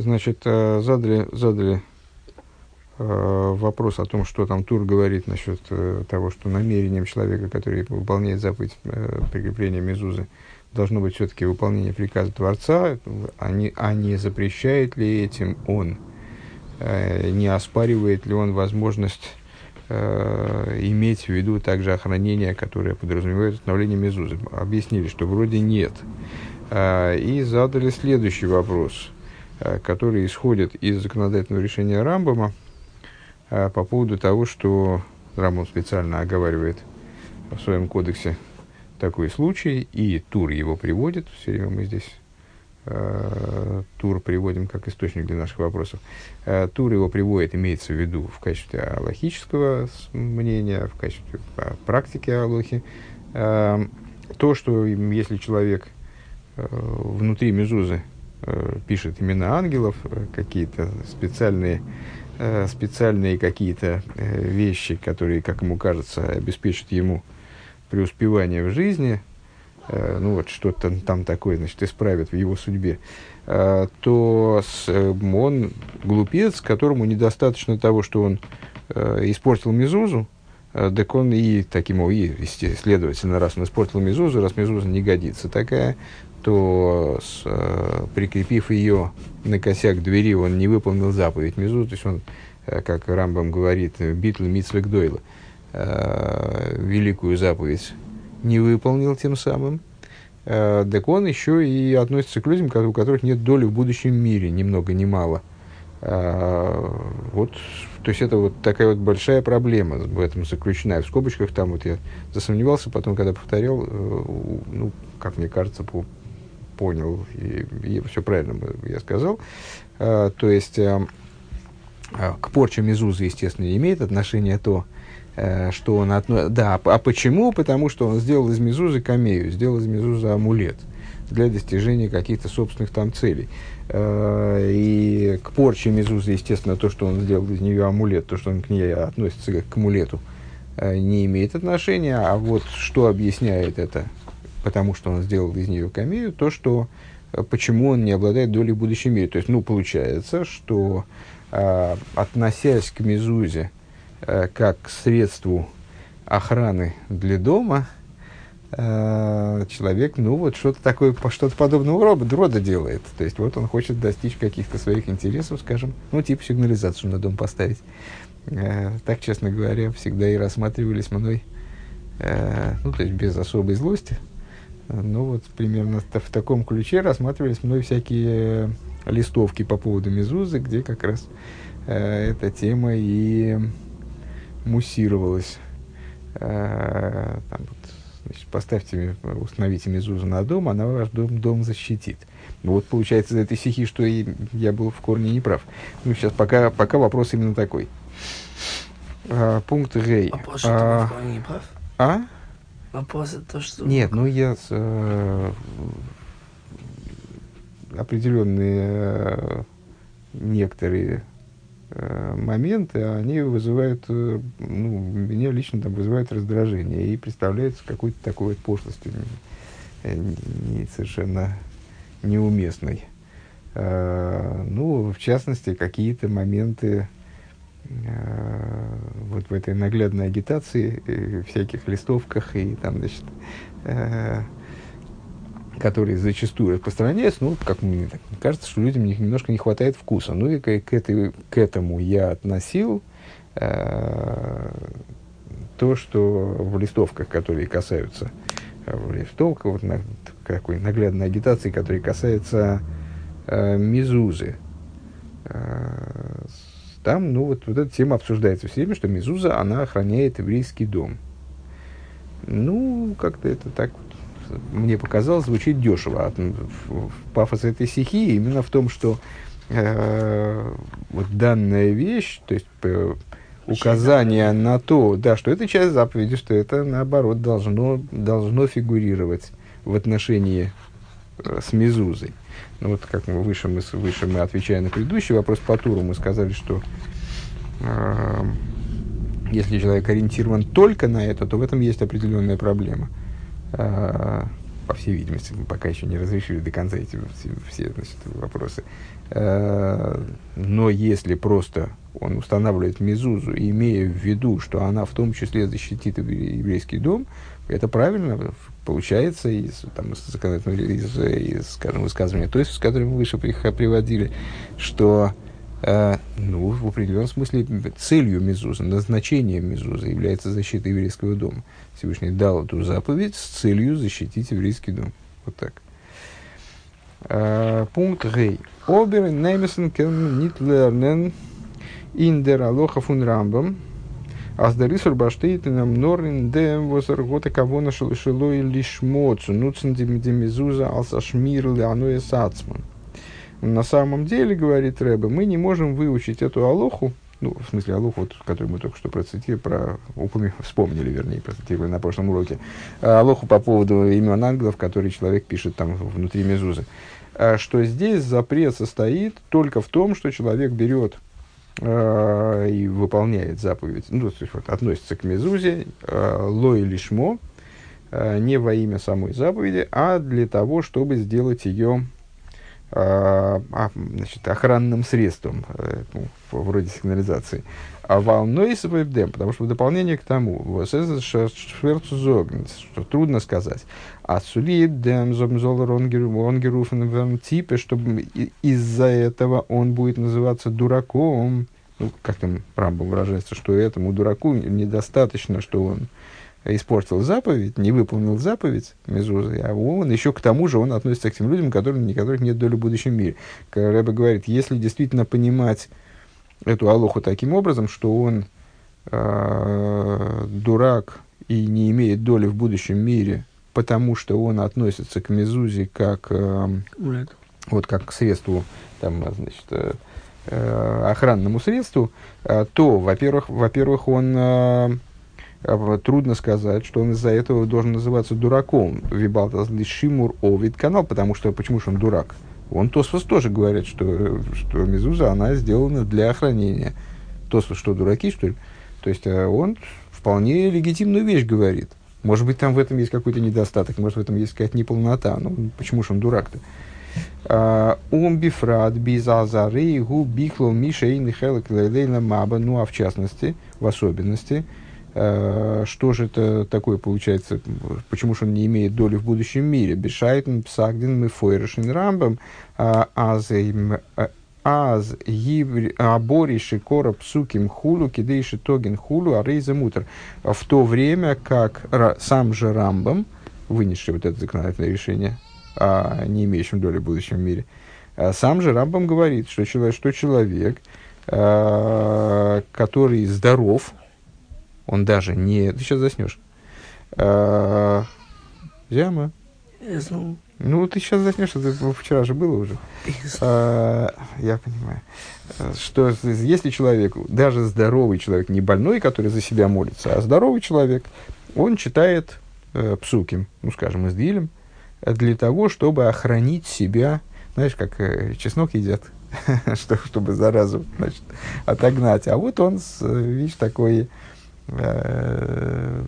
Значит, э, задали, задали э, вопрос о том, что там Тур говорит насчет э, того, что намерением человека, который выполняет заповедь прикрепления мезузы, должно быть все-таки выполнение приказа Творца, а не, а не запрещает ли этим он, не оспаривает ли он возможность иметь в виду также охранение, которое подразумевает установление мезузы. Объяснили, что вроде нет. И задали следующий вопрос – Э, который исходит из законодательного решения Рамбама э, по поводу того, что Рамбам специально оговаривает в своем кодексе такой случай, и Тур его приводит, все время мы здесь э, Тур приводим как источник для наших вопросов. Тур его приводит, имеется в виду в качестве аллахического мнения, в качестве э, практики Аллахи. То, что если человек внутри Мезузы пишет имена ангелов, э, какие-то специальные, э, специальные какие-то вещи, которые, как ему кажется, обеспечат ему преуспевание в жизни, ну вот что-то там такое, значит, исправит в его судьбе, то он глупец, которому недостаточно того, что он испортил Мезузу, так он и таким, и, следовательно, раз он испортил Мезузу, раз Мезуза не годится такая, то с, э, прикрепив ее на косяк двери, он не выполнил заповедь Мизу, то есть он, э, как Рамбам говорит, битл митцвек дойла, э, великую заповедь не выполнил тем самым, э, так он еще и относится к людям, у которых нет доли в будущем мире, ни много ни мало. Э, вот, то есть это вот такая вот большая проблема в этом заключена. В скобочках там вот я засомневался, потом, когда повторял, э, ну, как мне кажется, по понял, и, и все правильно я сказал. А, то есть а, а, к порче Мезузы, естественно, не имеет отношения то, а, что он относит... Да, а почему? Потому что он сделал из Мезузы камею, сделал из Мезузы амулет для достижения каких-то собственных там целей. И к порче Мезузы, естественно, то, что он сделал из нее амулет, то, что он к ней относится как к амулету, не имеет отношения. А вот что объясняет это потому что он сделал из нее камею, то, что э, почему он не обладает долей в мире. То есть, ну, получается, что э, относясь к Мезузе э, как к средству охраны для дома, э, человек, ну, вот что-то такое, что-то подобного рода, рода делает. То есть, вот он хочет достичь каких-то своих интересов, скажем, ну, типа сигнализацию на дом поставить. Э, так, честно говоря, всегда и рассматривались мной, э, ну, то есть, без особой злости, ну вот примерно в таком ключе рассматривались мной всякие листовки по поводу Мезузы, где как раз э, эта тема и муссировалась. Э, там вот, значит, поставьте, установите Мезузу на дом, она ваш дом, дом защитит. Ну, вот получается из этой стихи, что и я был в корне неправ. Ну, сейчас пока, пока вопрос именно такой. А, пункт Гей. А, а? Вопрос то, что... Нет, ну я э, определенные э, некоторые э, моменты, они вызывают, э, ну, меня лично там вызывают раздражение и представляются какой-то такой вот пошлостью, не, не совершенно неуместной. Э, ну, в частности, какие-то моменты, Э, вот в этой наглядной агитации, э, всяких листовках и там, значит, э, которые зачастую распространяются, ну, как мне так, кажется, что людям немножко не хватает вкуса. Ну и к, к, этой, к этому я относил э, то, что в листовках, которые касаются, в листовках, вот на, какой наглядной агитации, которые касаются э, Мизузы, э, там, ну, вот, вот эта тема обсуждается все время, что Мезуза, она охраняет еврейский дом. Ну, как-то это так вот, мне показалось, звучит дешево. А, пафос этой стихии именно в том, что э, вот данная вещь, то есть э, указание на то, да, что это часть заповеди, что это, наоборот, должно, должно фигурировать в отношении с Мезузой. Ну вот как мы выше, мы выше мы отвечая на предыдущий вопрос по туру, мы сказали, что э, если человек ориентирован только на это, то в этом есть определенная проблема. Э, по всей видимости, мы пока еще не разрешили до конца эти все, все значит, вопросы. Э, но если просто он устанавливает мезузу, имея в виду, что она в том числе защитит еврейский дом, это правильно получается из, там, из, из, из скажем, высказывания, то есть, с которым мы выше приводили, что э, ну, в определенном смысле целью Мезуза, назначением Мезуза является защита еврейского дома. Всевышний дал эту заповедь с целью защитить еврейский дом. Вот так. Э, пункт Гей. Обер немесен кен нит лернен in der Aloha von Was er gote kavona шелой лишмоцу, nutzen die mit dem Mezuzah als Ашмир Леаноя Сацман. На самом деле, говорит Рэбе, мы не можем выучить эту Алоху, ну, в смысле Алоху, вот, которую мы только что процитировали, про, упомя, вспомнили, вернее, процитировали на прошлом уроке, Алоху по поводу имен ангелов, которые человек пишет там внутри Мезузы, что здесь запрет состоит только в том, что человек берет э, и выполняет заповедь, ну, то есть вот, относится к мезузе, э, лой лишмо, э, не во имя самой заповеди, а для того, чтобы сделать ее э, значит, охранным средством, э, ну, вроде сигнализации. А волной СВФД, потому что в дополнение к тому, что трудно сказать, а сулит дем типа, чтобы из-за этого он будет называться дураком, ну, как там Рамбом выражается, что этому дураку недостаточно, что он испортил заповедь, не выполнил заповедь Мезузы, а он еще к тому же он относится к тем людям, которым, которых нет доли в будущем мире. Рэбе говорит, если действительно понимать эту Алоху таким образом, что он э, дурак и не имеет доли в будущем мире, потому что он относится к Мезузе как, э, вот как к средству, там, значит, э, э охранному средству, э, то, во-первых, во-первых, он э, трудно сказать, что он из-за этого должен называться дураком. Вибалтас Шимур Овид канал, потому что почему же он дурак? Он Тосфос тоже говорит, что, что Мезуза, она сделана для охранения. Тосфос что, дураки, что ли? То есть э, он вполне легитимную вещь говорит. Может быть, там в этом есть какой-то недостаток, может, в этом есть какая-то неполнота. Ну, почему же он дурак-то? А, Ум бифрат бизазары гу бихло мишейн хелек лейлейна маба. Ну, а в частности, в особенности, что же это такое получается, почему же он не имеет доли в будущем мире? Бешайтен, псагдин, мы фойрешин рамбам, а, э, аз абориши кора псуким хулу, кидейши тоген хулу, а рейза мутер. В то время как сам же Рамбам, вынесший вот это законодательное решение, не имеющем доли в будущем мире, а сам же Рамбам говорит, что человек, что человек который здоров, он даже не... Ты сейчас заснешь. Зяма. Ну, ты сейчас заснешь, это вчера же было уже. А, я понимаю. Что если человек, даже здоровый человек, не больной, который за себя молится, а здоровый человек, он читает э, псуким, ну, скажем, из Дилем, для того, чтобы охранить себя, знаешь, как э, чеснок едят, что, чтобы заразу значит, отогнать. А вот он, видишь, такой э,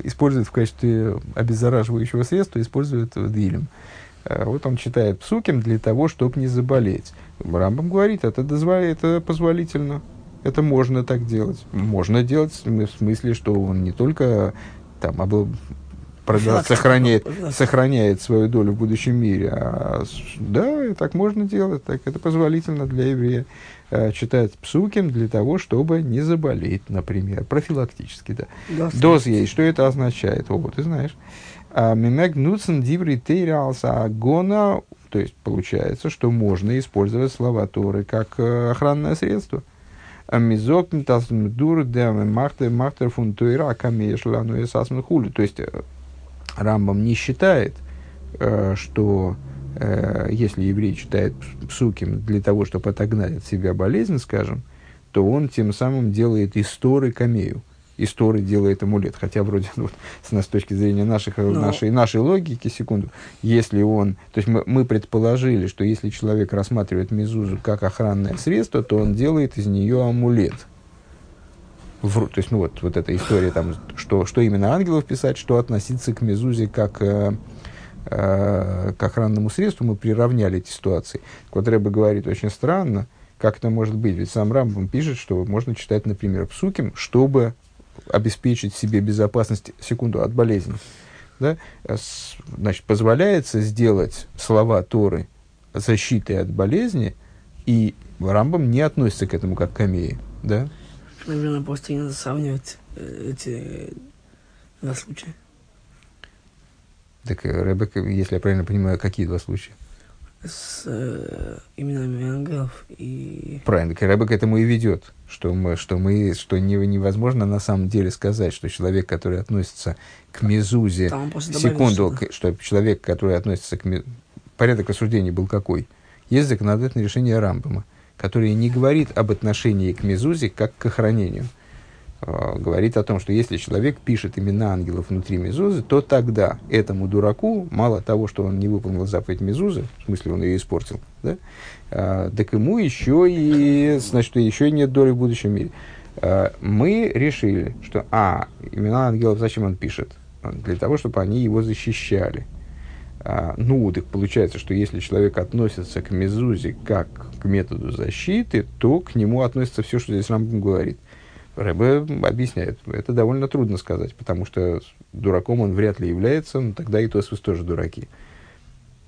использует в качестве обеззараживающего средства, использует дилем. Э, вот он читает псуким для того, чтобы не заболеть. Рамбам говорит, это, дозволяет, это позволительно. Это можно так делать. Можно делать в смысле, что он не только там, обл... продал, сохраняет, сохраняет свою долю в будущем мире, а да, так можно делать, так это позволительно для еврея э, читать псуким для того, чтобы не заболеть, например, профилактически, да. Доз есть, что это означает? О, ты знаешь. А Мимег нуцен диври тейралса агона, то есть получается, что можно использовать слова Торы как э, охранное средство. А Мизок дур махтер махтер фун тойра камешла ну и хули. То есть э, Рамбам не считает, э, если еврей читает псуким для того, чтобы отогнать от себя болезнь, скажем, то он тем самым делает исторы камею истории делает амулет. Хотя вроде ну, с, с точки зрения наших, Но... нашей, нашей логики, секунду, если он... То есть мы, мы предположили, что если человек рассматривает мезузу как охранное средство, то он делает из нее амулет. В, то есть, ну вот, вот эта история, там, что, что именно ангелов писать, что относиться к мезузе как, э, э, к охранному средству, мы приравняли эти ситуации. Так вот, Рэбе говорит очень странно, как это может быть. Ведь сам Рамбам пишет, что можно читать, например, псуким, чтобы обеспечить себе безопасность, секунду, от болезни. Да? Э, значит, позволяется сделать слова Торы защитой от болезни, и Рамбам не относится к этому как к камее. Да? Наверное, просто не надо сравнивать э, эти два случая. Так, э, Ребек, если я правильно понимаю, какие два случая? С э, именами ангелов и... Правильно, так Ребек к этому и ведет, что, мы, что, мы, что не, невозможно на самом деле сказать, что человек, который относится к Мезузе, секунду, к, что человек, который относится к... Порядок осуждения был какой? Есть законодательное решение Рамбама, которое не говорит об отношении к Мезузе как к охранению – говорит о том, что если человек пишет имена ангелов внутри Мезузы, то тогда этому дураку, мало того, что он не выполнил заповедь Мезузы, в смысле он ее испортил, да, а, так ему еще и, значит, еще и нет доли в будущем мире. А, мы решили, что, а, имена ангелов зачем он пишет? Для того, чтобы они его защищали. А, ну, так получается, что если человек относится к Мезузе как к методу защиты, то к нему относится все, что здесь Рамбам говорит – Рэбе объясняет, это довольно трудно сказать, потому что дураком он вряд ли является, но тогда и Тосфос тоже дураки.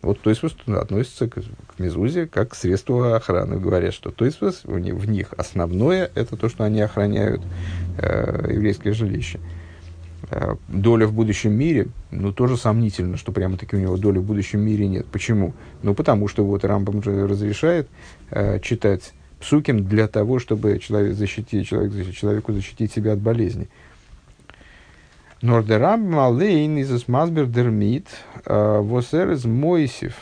Вот Тойсфос относится к, к Мезузе как к средству охраны. Говорят, что Тойсфос, в, в них основное это то, что они охраняют э, еврейское жилище. Э, доля в будущем мире, ну, тоже сомнительно, что прямо-таки у него доли в будущем мире нет. Почему? Ну, потому что вот Рамбам же разрешает э, читать псуким для того, чтобы человек защитить, человек, человеку защитить себя от болезни. Нордерам малейн из масбер дермит восер из Мойсев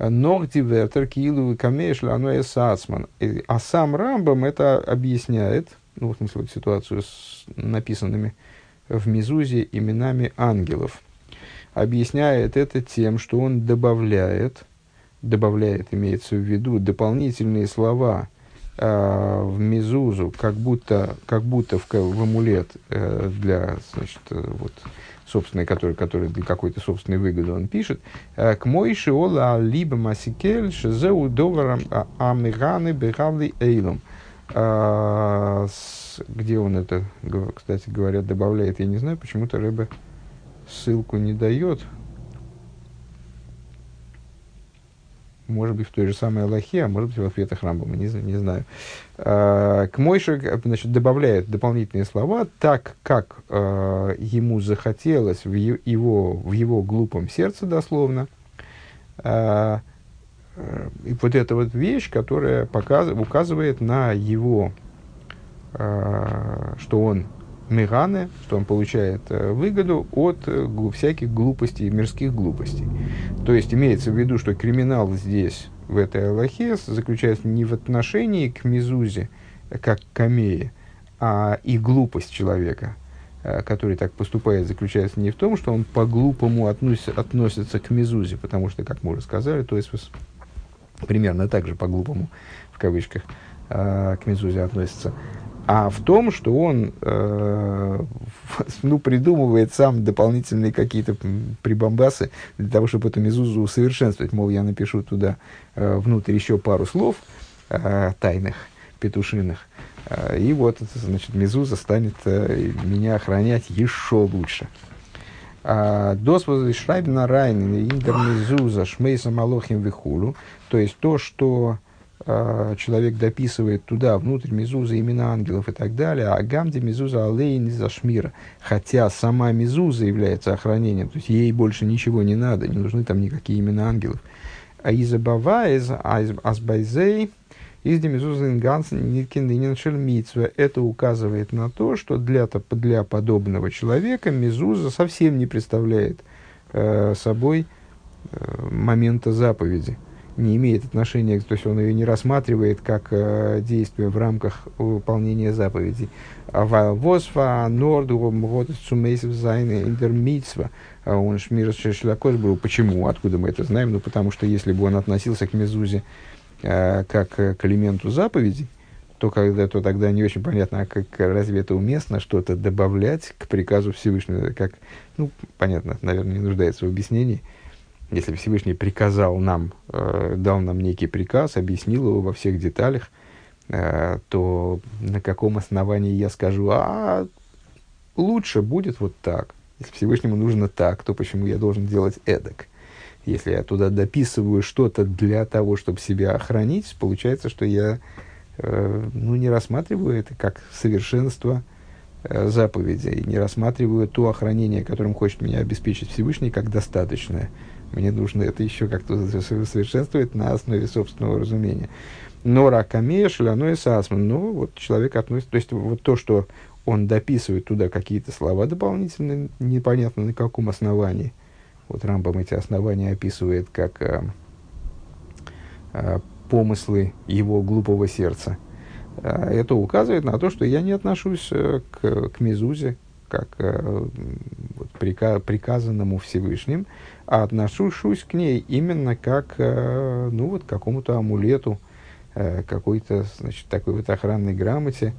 ног дивертер килу камеш лану эсацман. А сам Рамбам это объясняет, ну, в смысле, вот ситуацию с написанными в Мизузе именами ангелов. Объясняет это тем, что он добавляет, добавляет, имеется в виду, дополнительные слова э, в мизузу, как будто, как будто в, в амулет э, для, значит, э, вот, собственной, который, который для какой-то собственной выгоды он пишет, э, к Мойши ола либо масикель шезеу доварам а, амиганы бегавли эйлом. Э, где он это, кстати говоря, добавляет, я не знаю, почему-то рыба ссылку не дает. Может быть, в той же самой Аллахе, а может быть, в ответах Рамбама, не, не знаю. А, к Мойше значит, добавляет дополнительные слова, так как э, ему захотелось в его, в его глупом сердце, дословно. Э, и вот эта вот вещь, которая показ, указывает на его, э, что он меганы, что он получает э, выгоду от э, всяких глупостей, мирских глупостей. То есть имеется в виду, что криминал здесь, в этой Аллахе, заключается не в отношении к Мизузе, как к Камее, а и глупость человека, э, который так поступает, заключается не в том, что он по-глупому относится, относится к Мизузе, потому что, как мы уже сказали, то есть примерно так же по-глупому, в кавычках, к Мизузе относится, а в том, что он э, ну, придумывает сам дополнительные какие-то прибамбасы для того, чтобы эту мезузу усовершенствовать. Мол, я напишу туда э, внутрь еще пару слов э, тайных, петушиных, э, и вот, значит, мезуза станет э, меня охранять еще лучше. А, Дос шрайбна райн индер мезуза шмейса малохим вихулу. То есть то, что а, человек дописывает туда, внутрь Мезуза, имена ангелов и так далее, а Гамди Мезуза Алейн из Ашмира. Хотя сама Мезуза является охранением, то есть ей больше ничего не надо, не нужны там никакие имена ангелов. А из из Азбайзей, из Демезуза Инганс Ниткин Это указывает на то, что для, для подобного человека Мезуза совсем не представляет э, собой э, момента заповеди не имеет отношения, то есть он ее не рассматривает как э, действие в рамках выполнения заповедей. Восфа, Норду, Цумейсов, Зайны, Интермитсва, а он Шмир Шлякос был. Почему? Откуда мы это знаем? Ну, потому что если бы он относился к Мезузе э, как к элементу заповедей, то, когда, то тогда не очень понятно, а как, разве это уместно что-то добавлять к приказу Всевышнего, как, ну, понятно, наверное, не нуждается в объяснении. Если Всевышний приказал нам, э, дал нам некий приказ, объяснил его во всех деталях, э, то на каком основании я скажу, а лучше будет вот так. Если Всевышнему нужно так, то почему я должен делать эдак? Если я туда дописываю что-то для того, чтобы себя охранить, получается, что я э, ну, не рассматриваю это как совершенство э, заповеди, и не рассматриваю то охранение, которым хочет меня обеспечить Всевышний, как достаточное. Мне нужно это еще как-то совершенствовать на основе собственного разумения. Но ракамея шаляной сасман. Ну, вот человек относится, то есть вот то, что он дописывает туда какие-то слова дополнительные, непонятно на каком основании. Вот Рамбам эти основания описывает как э, э, помыслы его глупого сердца. Э, это указывает на то, что я не отношусь э, к, к Мезузе, как э, вот, прика, приказанному Всевышним, а отношусь к ней именно как э, ну, вот, к какому-то амулету, э, какой-то значит, такой вот охранной грамоте,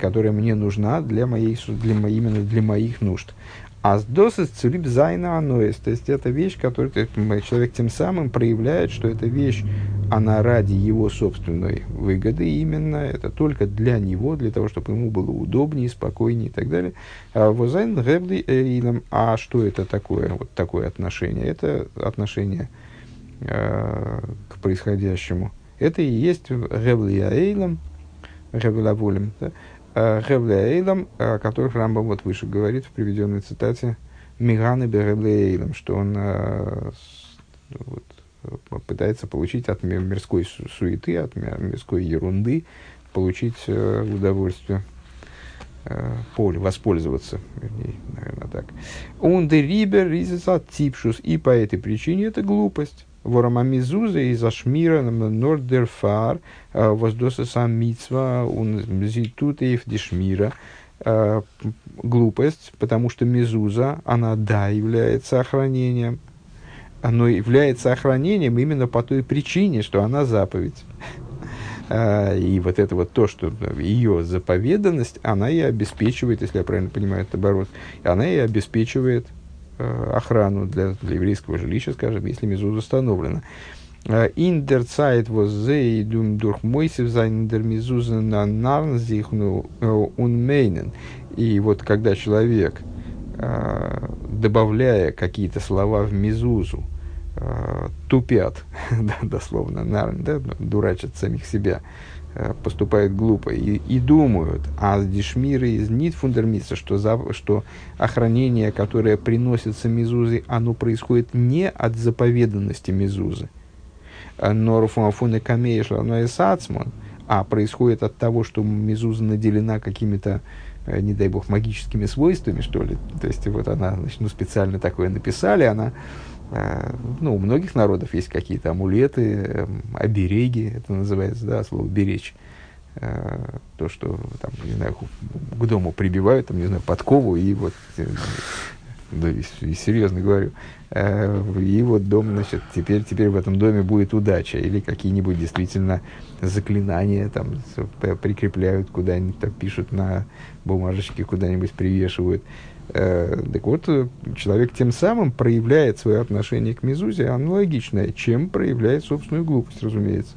которая мне нужна для моей, для, именно для моих нужд. אַז דאָס איז צוליב זיינע הנאות. То есть это вещь, которую человек тем самым проявляет, что эта вещь, она ради его собственной выгоды именно, это только для него, для того, чтобы ему было удобнее, спокойнее и так далее. А возайн гебли эйлам. А что это такое, вот такое отношение? Это отношение э, к происходящему. Это и есть гебли эйлам, гебли да? Ревле Эйлам, о которых Рамбам вот выше говорит в приведенной цитате Миганы Беревле Эйлам, что он э, вот, пытается получить от мирской суеты, от мирской ерунды, получить э, удовольствие, э, поле, воспользоваться, вернее, наверное, так. Он де рибер типшус, и по этой причине это глупость. Ворама мизуза из Ашмира Нордерфар э, воздоса сам мицва зитутеев дешмира э, глупость, потому что мизуза, она да, является охранением, но является охранением именно по той причине, что она заповедь. Э, и вот это вот то, что ее заповеданность, она и обеспечивает, если я правильно понимаю это оборот, она и обеспечивает охрану для, для еврейского жилища, скажем, если мезуза установлена. Э, Индерцайт воз зейдум durch мойсев зайн дер мезуза на нарнзихну унмейнен. И вот когда человек, э, добавляя какие-то слова в мезузу, тупят, дословно, нарн, да, дурачат самих себя, Э, поступают глупо и, и думают, а дешмиры из нит что, за, что охранение, которое приносится мезузой, оно происходит не от заповеданности мезузы, э, но руфуафуны камееш сацмон, а происходит от того, что мезуза наделена какими-то, э, не дай бог, магическими свойствами, что ли. То есть вот она, значит, ну, специально такое написали, она Э, ну, у многих народов есть какие-то амулеты, эм, обереги, это называется, да, слово беречь. Э, то, что там, не знаю, к дому прибивают, там, не знаю, подкову, и вот, э, да, и, и серьезно говорю, и вот дом, значит, теперь, теперь в этом доме будет удача, или какие-нибудь действительно заклинания там прикрепляют куда-нибудь, там пишут на бумажечке, куда-нибудь привешивают. Э, так вот, э, человек тем самым проявляет свое отношение к Мезузе аналогичное, чем проявляет собственную глупость, разумеется.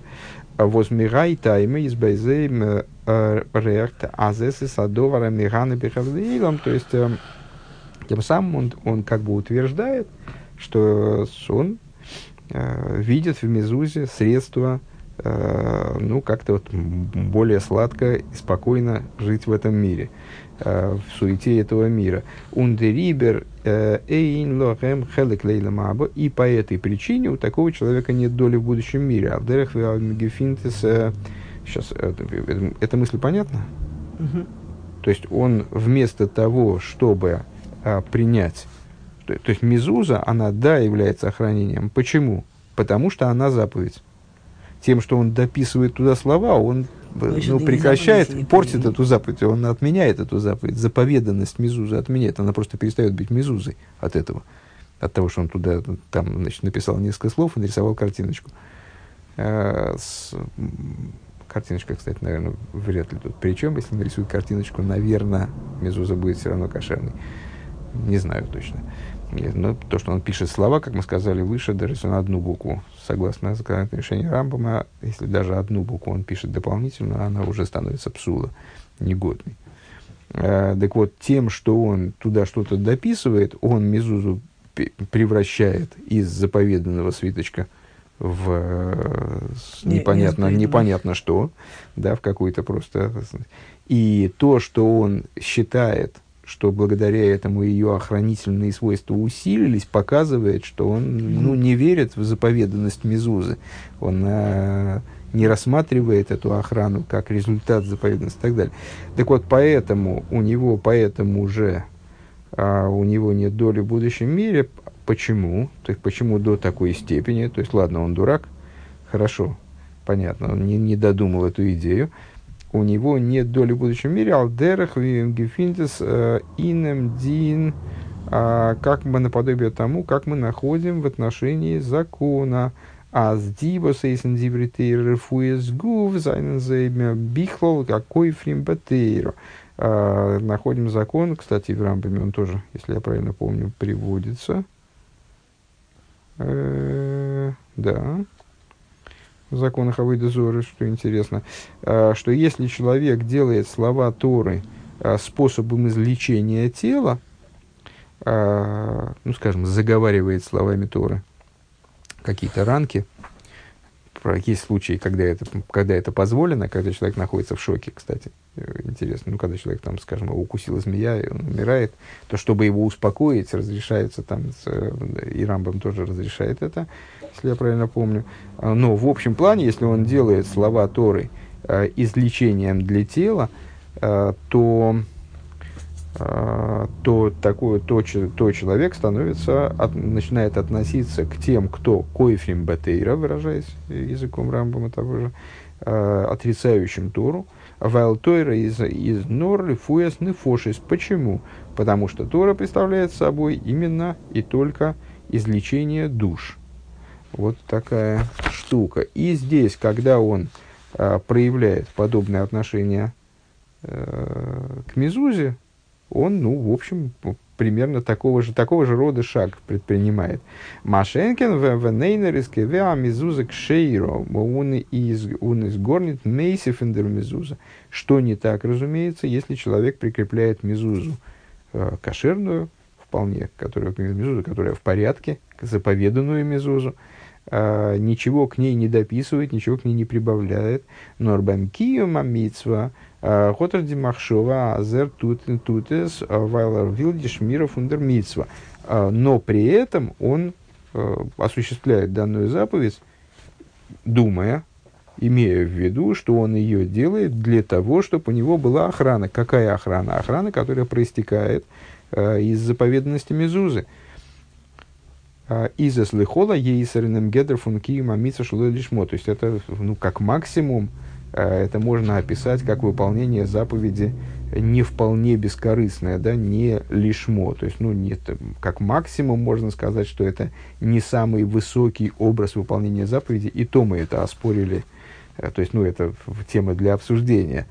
А Возмирай тайма из байзейм э, рехт азесы садовара мирана бехавдеилом, то есть тем самым он, он как бы утверждает, что он э, видит в Мезузе средства э, ну, как-то вот более сладко и спокойно жить в этом мире. Э, в суете этого мира. Ундерибер э, эйн лохем хелек лейла. И по этой причине у такого человека нет доли в будущем мире. Алдерах гефинтес... Сейчас, э, эта мысль понятна? То есть он вместо того, чтобы а, принять... То, то есть мизуза, она, да, является охранением. Почему? Потому что она заповедь. Тем, что он дописывает туда слова, он ну, прекращает, заповедь, портит эту заповедь, он отменяет эту заповедь. Заповеданность Мезузы отменяет, она просто перестает быть Мезузой от этого. От того, что он туда там, значит, написал несколько слов и нарисовал картиночку. А, с, картиночка, кстати, наверное, вряд ли тут. Причем, если нарисует картиночку, наверное, Мезуза будет все равно кошерной. Не знаю точно. Но то, что он пишет слова, как мы сказали выше, даже если он одну букву, согласно решению Рамбама, если даже одну букву он пишет дополнительно, она уже становится псула, негодной. Э, так вот, тем, что он туда что-то дописывает, он Мезузу превращает из заповеданного свиточка в э, непонятно, непонятно что, да, в какой-то просто... И то, что он считает, что благодаря этому ее охранительные свойства усилились, показывает, что он ну, не верит в заповеданность Мезузы. Он а, не рассматривает эту охрану как результат заповедности и так далее. Так вот, поэтому у него, поэтому же а, у него нет доли в будущем мире. Почему? То есть, почему до такой степени? То есть, ладно, он дурак, хорошо, понятно, он не, не додумал эту идею. У него нет доли в будущем мире. Алдерах, Гефинтес, э, Инем, Дин, а, как мы наподобие тому, как мы находим в отношении закона. А с дибос эйсен дибритейр рефуес гув зайнен бихлол какой фрим батейро. А, находим закон, кстати, в Рамбаме он тоже, если я правильно помню, приводится. Э, да. Законах Авойда Зоры, что интересно, э, что если человек делает слова Торы э, способом излечения тела, э, ну, скажем, заговаривает словами Торы, какие-то ранки. Есть случаи, когда это, когда это позволено, когда человек находится в шоке, кстати. Интересно, ну, когда человек, там, скажем, его укусила змея, и он умирает, то чтобы его успокоить, разрешается там, и Рамбам тоже разрешает это, если я правильно помню. А, но в общем плане, если он делает слова Торы э, излечением для тела, э, то а, то такой то, то человек становится, от, начинает относиться к тем, кто койфрим бетейра, выражаясь языком Рамбама того же, отрицающим Тору, вайл Тойра из, из нор фуэс нефошис. Почему? Потому что Тора представляет собой именно и только излечение душ. Вот такая штука. И здесь, когда он э, проявляет подобное отношение э, к Мезузе, он, ну, в общем, примерно такого же, такого же рода шаг предпринимает. Машенкин в нейнериске веа мизуза к шейро, он из, он из горнит мейсиф мизуза. Что не так, разумеется, если человек прикрепляет мизузу э, кошерную, вполне, которая, мизузу, которая в порядке, заповеданную мизузу, э, ничего к ней не дописывает, ничего к ней не прибавляет. Норбам киюма митсва, Хотер Димахшова Азер Тутес Вайлер Вилдиш Мира Фундер Митсва. Но при этом он э, осуществляет данную заповедь, думая, имея в виду, что он ее делает для того, чтобы у него была охрана. Какая охрана? Охрана, которая проистекает э, из заповеданности Мезузы. Из слыхола ейсаринем гедр функи мамица лишмо. То есть это ну, как максимум Э, это можно описать как выполнение заповеди не вполне бескорыстное, да, не лишмо. То есть, ну, нет, как максимум можно сказать, что это не самый высокий образ выполнения заповеди, и то мы это оспорили. Э, то есть, ну, это тема для обсуждения,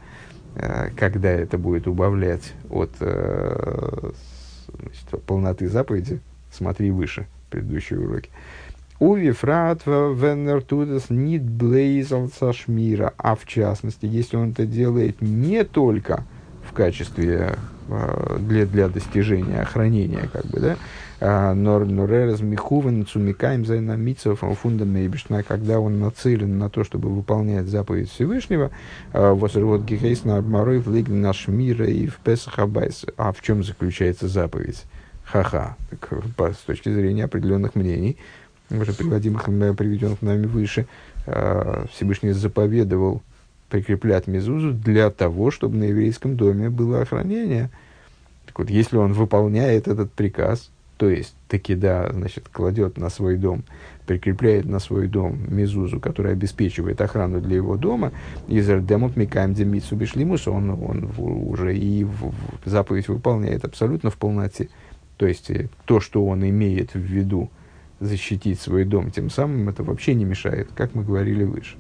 э, когда это будет убавлять от значит, полноты заповеди. Смотри выше, предыдущие уроки. Уви фратва веннер тудес нит блейзал сашмира. А в частности, если он это делает не только в качестве э, для, для достижения охранения, как бы, да, а, нор норерез михувен цумикаем зайнамицев фундамейбишна, когда он нацелен на то, чтобы выполнять заповедь Всевышнего, а, вот гихейс на армарой в наш мира и в Песахабайс. А в чем заключается заповедь? Ха-ха, с точки зрения определенных мнений, уже приводимых, приведенных нами выше, а, Всевышний заповедовал прикреплять мезузу для того, чтобы на еврейском доме было охранение. Так вот, если он выполняет этот приказ, то есть таки да, значит, кладет на свой дом, прикрепляет на свой дом мезузу, которая обеспечивает охрану для его дома, из Эрдемут Микаем Демицу Бишлимус, он, он уже и в, в заповедь выполняет абсолютно в полноте. То есть э, то, что он имеет в виду, защитить свой дом, тем самым это вообще не мешает, как мы говорили выше.